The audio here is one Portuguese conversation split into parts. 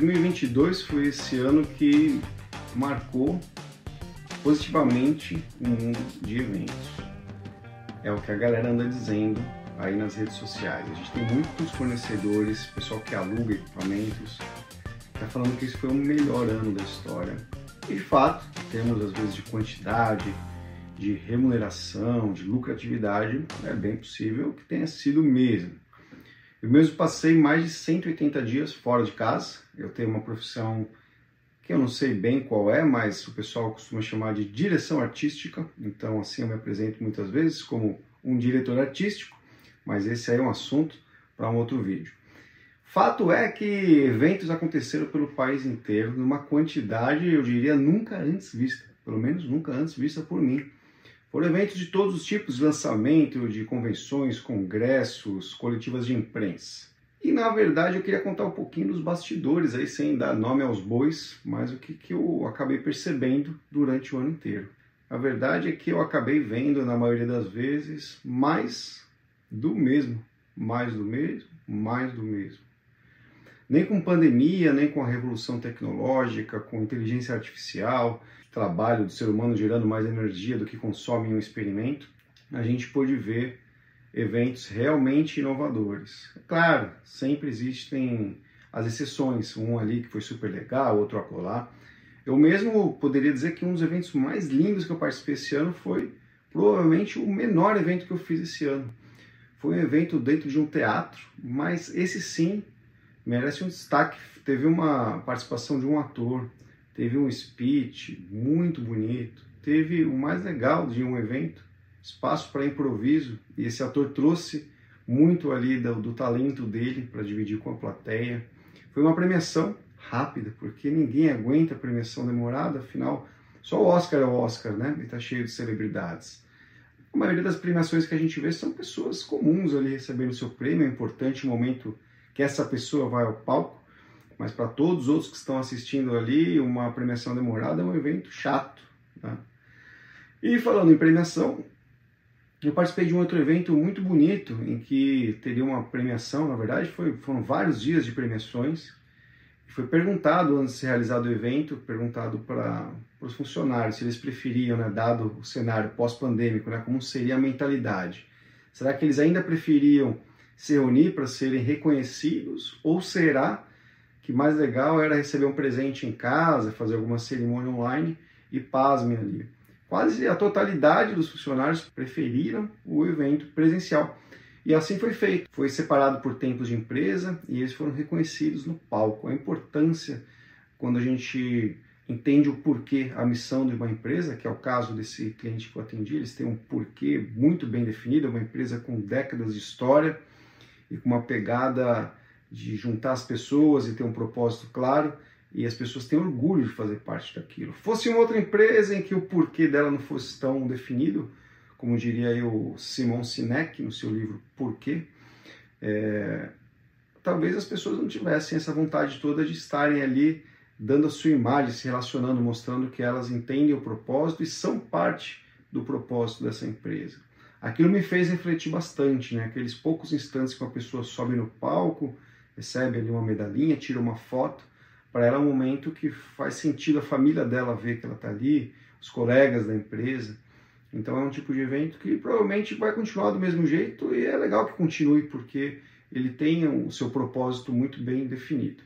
2022 foi esse ano que marcou positivamente o mundo de eventos. É o que a galera anda dizendo aí nas redes sociais. A gente tem muitos fornecedores, pessoal que aluga equipamentos, está falando que esse foi o melhor ano da história. E de fato, temos às vezes de quantidade, de remuneração, de lucratividade, é bem possível que tenha sido mesmo. Eu mesmo passei mais de 180 dias fora de casa. Eu tenho uma profissão que eu não sei bem qual é, mas o pessoal costuma chamar de direção artística. Então, assim eu me apresento muitas vezes como um diretor artístico, mas esse aí é um assunto para um outro vídeo. Fato é que eventos aconteceram pelo país inteiro numa quantidade, eu diria, nunca antes vista, pelo menos nunca antes vista por mim. Foram eventos de todos os tipos, lançamento de convenções, congressos, coletivas de imprensa. E na verdade eu queria contar um pouquinho dos bastidores aí, sem dar nome aos bois, mas o que, que eu acabei percebendo durante o ano inteiro. A verdade é que eu acabei vendo, na maioria das vezes, mais do mesmo. Mais do mesmo, mais do mesmo. Nem com pandemia, nem com a revolução tecnológica, com inteligência artificial, trabalho do ser humano gerando mais energia do que consome em um experimento, a gente pôde ver eventos realmente inovadores. Claro, sempre existem as exceções, um ali que foi super legal, outro acolá. Eu mesmo poderia dizer que um dos eventos mais lindos que eu participei esse ano foi provavelmente o menor evento que eu fiz esse ano. Foi um evento dentro de um teatro, mas esse sim merece um destaque. Teve uma participação de um ator, teve um speech muito bonito, teve o mais legal de um evento, espaço para improviso, e esse ator trouxe muito ali do, do talento dele para dividir com a plateia. Foi uma premiação rápida, porque ninguém aguenta premiação demorada, afinal, só o Oscar é o Oscar, né? E tá cheio de celebridades. A maioria das premiações que a gente vê são pessoas comuns ali recebendo seu prêmio, é importante o momento que essa pessoa vai ao palco, mas para todos os outros que estão assistindo ali, uma premiação demorada é um evento chato. Tá? E falando em premiação, eu participei de um outro evento muito bonito, em que teria uma premiação, na verdade foi, foram vários dias de premiações, foi perguntado antes de ser realizado o evento, perguntado para os funcionários se eles preferiam, né, dado o cenário pós-pandêmico, né, como seria a mentalidade. Será que eles ainda preferiam se reunir para serem reconhecidos? Ou será que mais legal era receber um presente em casa, fazer alguma cerimônia online e pasme ali? Quase a totalidade dos funcionários preferiram o evento presencial. E assim foi feito. Foi separado por tempos de empresa e eles foram reconhecidos no palco. A importância quando a gente entende o porquê, a missão de uma empresa, que é o caso desse cliente que eu atendi, eles têm um porquê muito bem definido, é uma empresa com décadas de história, e com uma pegada de juntar as pessoas e ter um propósito claro e as pessoas têm orgulho de fazer parte daquilo. Fosse uma outra empresa em que o porquê dela não fosse tão definido, como diria o Simon Sinek no seu livro Porquê, é, talvez as pessoas não tivessem essa vontade toda de estarem ali dando a sua imagem, se relacionando, mostrando que elas entendem o propósito e são parte do propósito dessa empresa aquilo me fez refletir bastante, né? Aqueles poucos instantes que uma pessoa sobe no palco, recebe ali uma medalhinha, tira uma foto, para ela é um momento que faz sentido a família dela ver que ela está ali, os colegas da empresa. Então é um tipo de evento que provavelmente vai continuar do mesmo jeito e é legal que continue porque ele tem o seu propósito muito bem definido.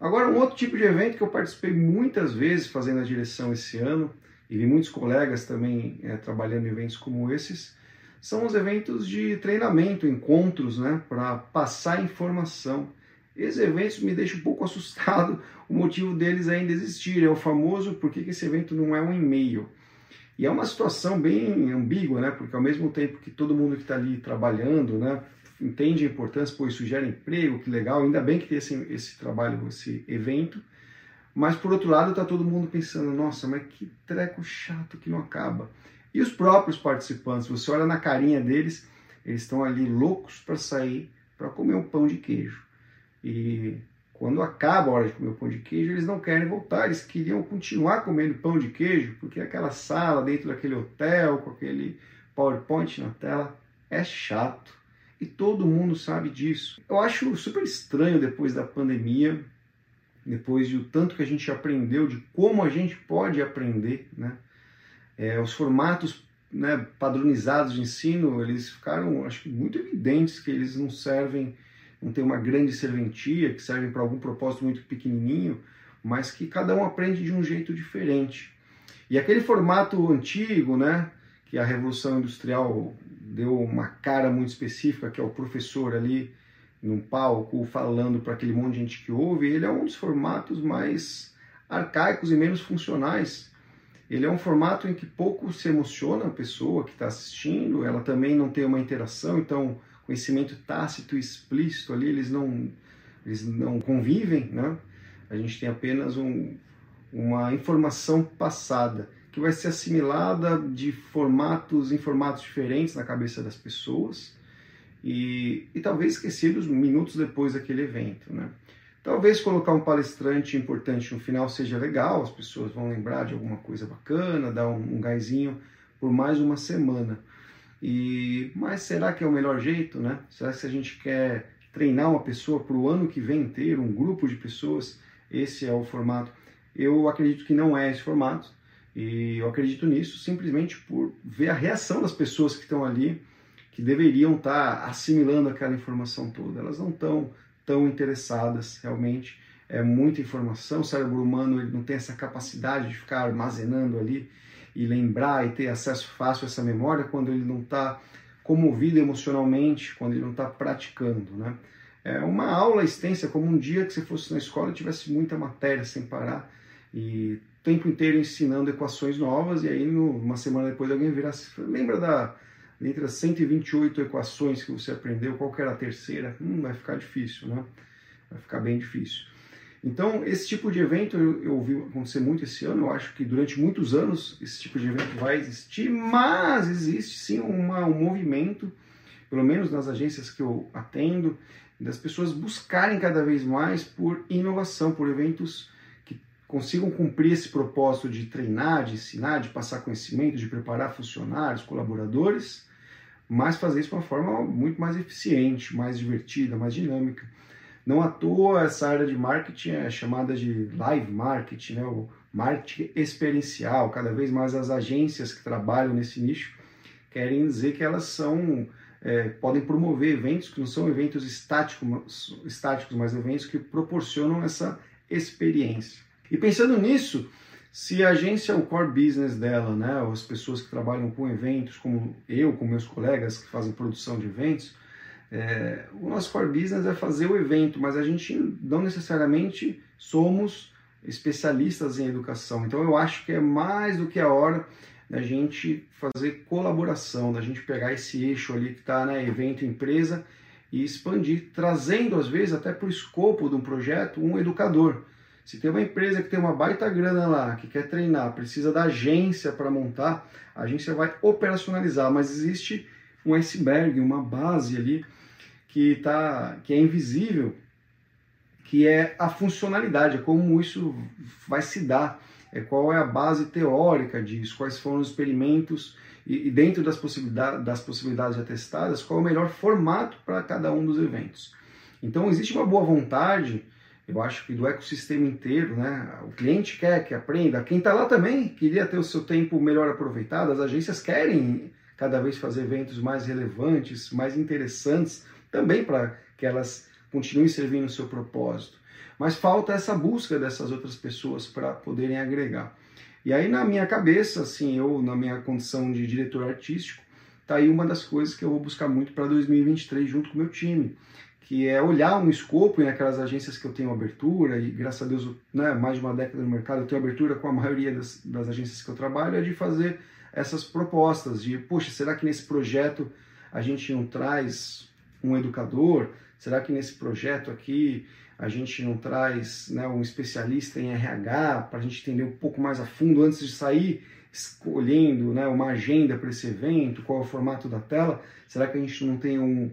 Agora, um outro tipo de evento que eu participei muitas vezes fazendo a direção esse ano, e vi muitos colegas também é, trabalhando em eventos como esses, são os eventos de treinamento, encontros, né, para passar informação. Esses eventos me deixam um pouco assustado, o motivo deles ainda existir, é o famoso por que esse evento não é um e-mail. E é uma situação bem ambígua, né, porque ao mesmo tempo que todo mundo que está ali trabalhando, né, entende a importância, pois isso gera emprego, que legal, ainda bem que tem esse, esse trabalho, esse evento, mas por outro lado está todo mundo pensando, nossa, mas que treco chato que não acaba. E os próprios participantes, você olha na carinha deles, eles estão ali loucos para sair para comer um pão de queijo. E quando acaba a hora de comer o pão de queijo, eles não querem voltar, eles queriam continuar comendo pão de queijo, porque aquela sala dentro daquele hotel, com aquele PowerPoint na tela, é chato e todo mundo sabe disso. Eu acho super estranho depois da pandemia, depois de o tanto que a gente aprendeu, de como a gente pode aprender, né? É, os formatos né, padronizados de ensino, eles ficaram, acho que muito evidentes que eles não servem, não tem uma grande serventia, que servem para algum propósito muito pequenininho, mas que cada um aprende de um jeito diferente. E aquele formato antigo, né, que a Revolução Industrial deu uma cara muito específica, que é o professor ali num palco falando para aquele monte de gente que ouve, ele é um dos formatos mais arcaicos e menos funcionais. Ele é um formato em que pouco se emociona a pessoa que está assistindo, ela também não tem uma interação, então conhecimento tácito e explícito ali, eles não, eles não convivem, né? A gente tem apenas um, uma informação passada que vai ser assimilada de formatos em formatos diferentes na cabeça das pessoas e, e talvez esquecidos minutos depois daquele evento, né? Talvez colocar um palestrante importante no final seja legal, as pessoas vão lembrar de alguma coisa bacana, dar um, um gásinho por mais uma semana. E mas será que é o melhor jeito, né? Será que se a gente quer treinar uma pessoa para o ano que vem inteiro, um grupo de pessoas, esse é o formato? Eu acredito que não é esse formato. E eu acredito nisso simplesmente por ver a reação das pessoas que estão ali, que deveriam estar assimilando aquela informação toda. Elas não estão tão interessadas realmente. É muita informação, o cérebro humano ele não tem essa capacidade de ficar armazenando ali e lembrar e ter acesso fácil a essa memória quando ele não está comovido emocionalmente, quando ele não está praticando. Né? É uma aula extensa, como um dia que você fosse na escola e tivesse muita matéria sem parar e o tempo inteiro ensinando equações novas, e aí no, uma semana depois alguém virasse, lembra da entre as 128 equações que você aprendeu, qual era a terceira? Hum, vai ficar difícil, né? Vai ficar bem difícil. Então, esse tipo de evento eu, eu vi acontecer muito esse ano. Eu acho que durante muitos anos esse tipo de evento vai existir, mas existe sim uma, um movimento, pelo menos nas agências que eu atendo, das pessoas buscarem cada vez mais por inovação, por eventos consigam cumprir esse propósito de treinar, de ensinar, de passar conhecimento, de preparar funcionários, colaboradores, mas fazer isso de uma forma muito mais eficiente, mais divertida, mais dinâmica. Não à toa essa área de marketing é chamada de live marketing, né? o marketing experiencial. Cada vez mais as agências que trabalham nesse nicho querem dizer que elas são é, podem promover eventos que não são eventos estáticos, estáticos, mas eventos que proporcionam essa experiência. E pensando nisso, se a agência é o core business dela, né, as pessoas que trabalham com eventos, como eu, com meus colegas que fazem produção de eventos, é, o nosso core business é fazer o evento, mas a gente não necessariamente somos especialistas em educação. Então eu acho que é mais do que a hora da gente fazer colaboração, da gente pegar esse eixo ali que está né, evento empresa e expandir, trazendo às vezes até para o escopo de um projeto um educador. Se tem uma empresa que tem uma baita grana lá, que quer treinar, precisa da agência para montar, a agência vai operacionalizar, mas existe um iceberg, uma base ali que, tá, que é invisível, que é a funcionalidade, é como isso vai se dar, é qual é a base teórica disso, quais foram os experimentos e, e dentro das possibilidades, das possibilidades atestadas, qual é o melhor formato para cada um dos eventos. Então existe uma boa vontade eu acho que do ecossistema inteiro, né? O cliente quer que aprenda, quem está lá também queria ter o seu tempo melhor aproveitado, as agências querem cada vez fazer eventos mais relevantes, mais interessantes, também para que elas continuem servindo o seu propósito. Mas falta essa busca dessas outras pessoas para poderem agregar. E aí na minha cabeça, assim, eu na minha condição de diretor artístico, tá aí uma das coisas que eu vou buscar muito para 2023 junto com o meu time, que é olhar um escopo em aquelas agências que eu tenho abertura, e graças a Deus, né, mais de uma década no mercado, eu tenho abertura com a maioria das, das agências que eu trabalho, é de fazer essas propostas de, poxa, será que nesse projeto a gente não traz um educador? Será que nesse projeto aqui a gente não traz né, um especialista em RH para a gente entender um pouco mais a fundo antes de sair escolhendo né, uma agenda para esse evento, qual é o formato da tela? Será que a gente não tem um,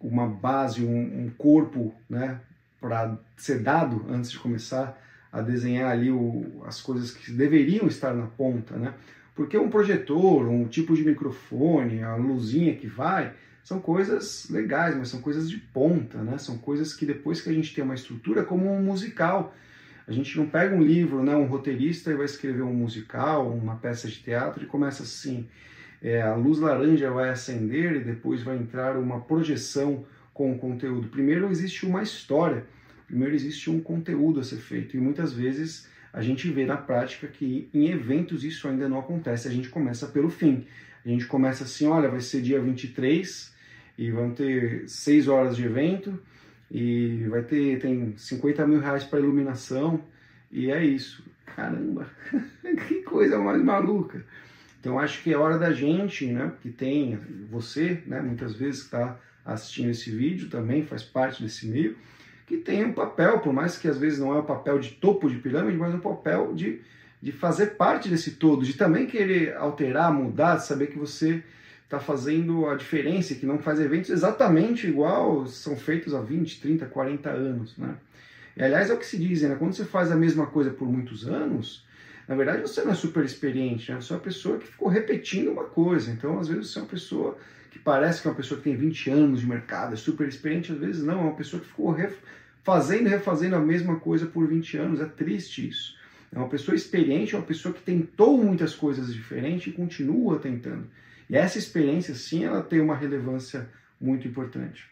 uma base, um, um corpo, né, para ser dado antes de começar a desenhar ali o, as coisas que deveriam estar na ponta, né? Porque um projetor, um tipo de microfone, a luzinha que vai, são coisas legais, mas são coisas de ponta, né? São coisas que depois que a gente tem uma estrutura, como um musical, a gente não pega um livro, né, um roteirista e vai escrever um musical, uma peça de teatro e começa assim, é, a luz laranja vai acender e depois vai entrar uma projeção com o conteúdo. Primeiro existe uma história, primeiro existe um conteúdo a ser feito e muitas vezes a gente vê na prática que em eventos isso ainda não acontece, a gente começa pelo fim. A gente começa assim, olha, vai ser dia 23 e vão ter 6 horas de evento e vai ter tem 50 mil reais para iluminação e é isso. Caramba, que coisa mais maluca. Então acho que é hora da gente, né, que tem você, né, muitas vezes está assistindo esse vídeo também faz parte desse meio, que tem um papel, por mais que às vezes não é o papel de topo de pirâmide, mas um papel de, de fazer parte desse todo, de também querer alterar, mudar, de saber que você está fazendo a diferença, que não faz eventos exatamente igual são feitos há 20, 30, 40 anos. Né? E, aliás, é o que se diz, né? quando você faz a mesma coisa por muitos anos, na verdade você não é super experiente, né? você é uma pessoa que ficou repetindo uma coisa. Então, às vezes, você é uma pessoa que parece que é uma pessoa que tem 20 anos de mercado, é super experiente, às vezes não, é uma pessoa que ficou fazendo e refazendo a mesma coisa por 20 anos. É triste isso. É uma pessoa experiente, é uma pessoa que tentou muitas coisas diferentes e continua tentando. E essa experiência, sim, ela tem uma relevância muito importante.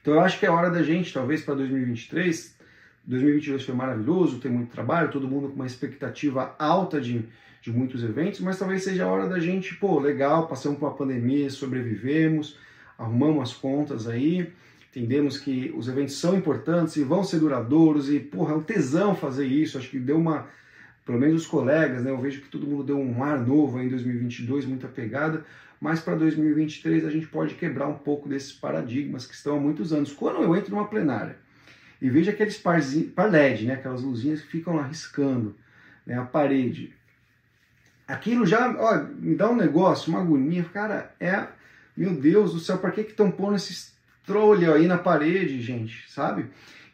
Então eu acho que é hora da gente, talvez para 2023, 2022 foi maravilhoso, tem muito trabalho, todo mundo com uma expectativa alta de, de muitos eventos, mas talvez seja a hora da gente, pô, legal, passamos por uma pandemia, sobrevivemos, arrumamos as contas aí, entendemos que os eventos são importantes e vão ser duradouros e, porra, é um tesão fazer isso, acho que deu uma pelo menos os colegas, né? Eu vejo que todo mundo deu um ar novo em 2022, muita pegada, mas para 2023 a gente pode quebrar um pouco desses paradigmas que estão há muitos anos. Quando eu entro numa plenária e vejo aqueles par LED, né? Aquelas luzinhas que ficam lá riscando né? a parede, aquilo já ó, me dá um negócio, uma agonia. Cara, é, meu Deus do céu, para que estão pondo esses trolha aí na parede, gente, sabe?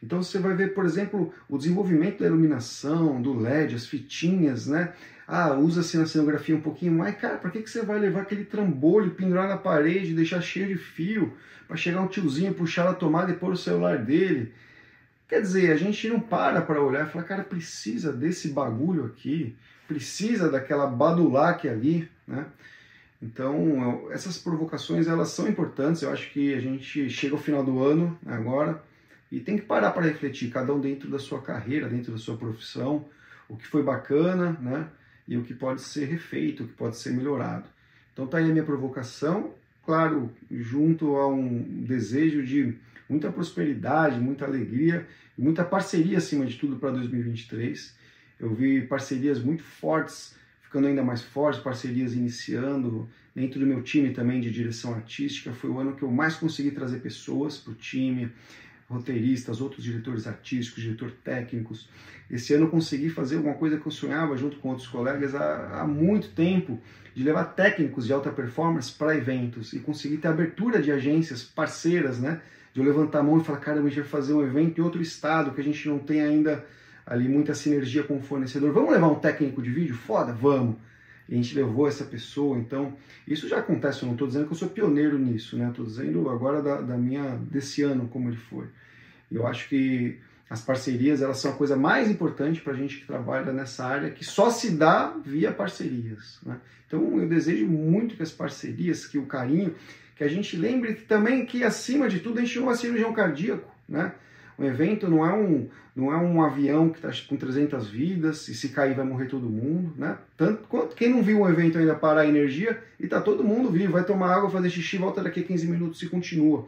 Então você vai ver, por exemplo, o desenvolvimento da iluminação, do LED, as fitinhas, né? Ah, usa-se na cenografia um pouquinho mais. Cara, para que, que você vai levar aquele trambolho, pendurar na parede, deixar cheio de fio, para chegar um tiozinho, puxar a tomada e pôr o celular dele? Quer dizer, a gente não para para olhar e falar, cara, precisa desse bagulho aqui, precisa daquela badulaque ali, né? Então, essas provocações, elas são importantes. Eu acho que a gente chega ao final do ano, agora, e tem que parar para refletir, cada um dentro da sua carreira, dentro da sua profissão, o que foi bacana, né? E o que pode ser refeito, o que pode ser melhorado. Então tá aí a minha provocação, claro, junto a um desejo de muita prosperidade, muita alegria muita parceria acima de tudo para 2023. Eu vi parcerias muito fortes, ficando ainda mais fortes, parcerias iniciando dentro do meu time também de direção artística. Foi o ano que eu mais consegui trazer pessoas para o time, roteiristas, outros diretores artísticos, diretores técnicos. Esse ano eu consegui fazer alguma coisa que eu sonhava junto com outros colegas há, há muito tempo, de levar técnicos de alta performance para eventos e conseguir ter abertura de agências parceiras, né? De eu levantar a mão e falar, cara, a gente vai fazer um evento em outro estado que a gente não tem ainda ali muita sinergia com o fornecedor. Vamos levar um técnico de vídeo? Foda, vamos e a gente levou essa pessoa. Então, isso já acontece, eu não estou dizendo que eu sou pioneiro nisso, né? Estou dizendo agora da, da, minha, desse ano, como ele foi. Eu acho que as parcerias, elas são a coisa mais importante para a gente que trabalha nessa área, que só se dá via parcerias. Né? Então, eu desejo muito que as parcerias, que o carinho, que a gente lembre também que, acima de tudo, a gente não é cirurgião cardíaco, né? Um evento não é um, não é um avião que está com 300 vidas e se cair vai morrer todo mundo, né? Tanto quanto quem não viu um evento ainda parar a energia e tá todo mundo vivo, vai tomar água, fazer xixi, volta daqui a 15 minutos e continua.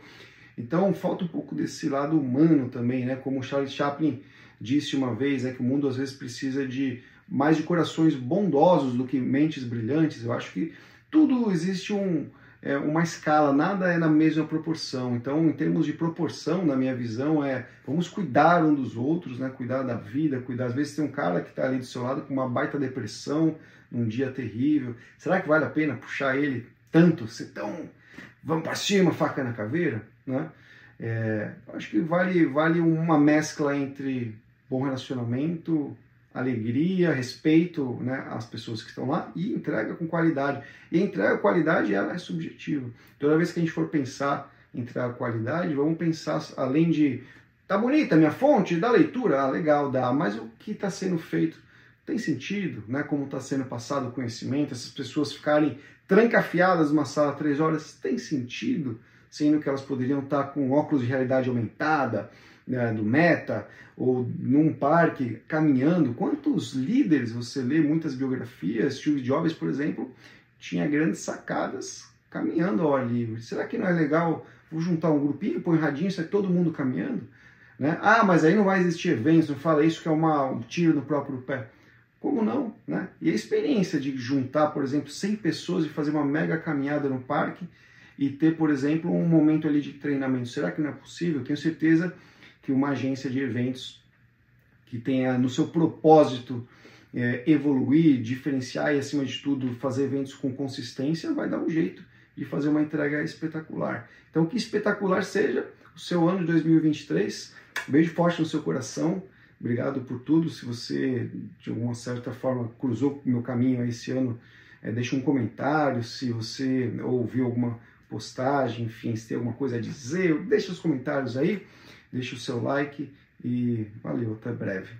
Então falta um pouco desse lado humano também, né? Como Charles Chaplin disse uma vez, né, que o mundo às vezes precisa de mais de corações bondosos do que mentes brilhantes. Eu acho que tudo existe um é, uma escala, nada é na mesma proporção. Então, em termos de proporção, na minha visão, é vamos cuidar um dos outros, né? cuidar da vida, cuidar. Às vezes tem um cara que está ali do seu lado com uma baita depressão, num dia terrível. Será que vale a pena puxar ele tanto, ser tão. Vamos para cima, faca na caveira? Né? É, acho que vale, vale uma mescla entre bom relacionamento, alegria, respeito né, às pessoas que estão lá e entrega com qualidade. E entrega com qualidade ela é subjetiva. Toda vez que a gente for pensar em entrega qualidade, vamos pensar além de tá bonita a minha fonte da leitura, ah, legal, dá, mas o que está sendo feito tem sentido, né? Como está sendo passado o conhecimento, essas pessoas ficarem trancafiadas numa sala três horas, tem sentido, sendo que elas poderiam estar tá com óculos de realidade aumentada, do Meta, ou num parque caminhando. Quantos líderes você lê, muitas biografias, Steve Jobs, por exemplo, tinha grandes sacadas caminhando ao ar livre. Será que não é legal? Vou juntar um grupinho, põe um radinho, sai todo mundo caminhando? Né? Ah, mas aí não vai existir eventos, não fala isso que é uma, um tiro no próprio pé. Como não? Né? E a experiência de juntar, por exemplo, 100 pessoas e fazer uma mega caminhada no parque e ter, por exemplo, um momento ali de treinamento. Será que não é possível? Tenho certeza que uma agência de eventos que tenha no seu propósito é, evoluir, diferenciar e, acima de tudo, fazer eventos com consistência, vai dar um jeito de fazer uma entrega espetacular. Então, que espetacular seja o seu ano de 2023. Um beijo forte no seu coração. Obrigado por tudo. Se você, de alguma certa forma, cruzou o meu caminho esse ano, é, deixa um comentário. Se você ouviu alguma postagem, enfim, se tem alguma coisa a dizer, deixa os comentários aí, deixa o seu like e valeu, até breve.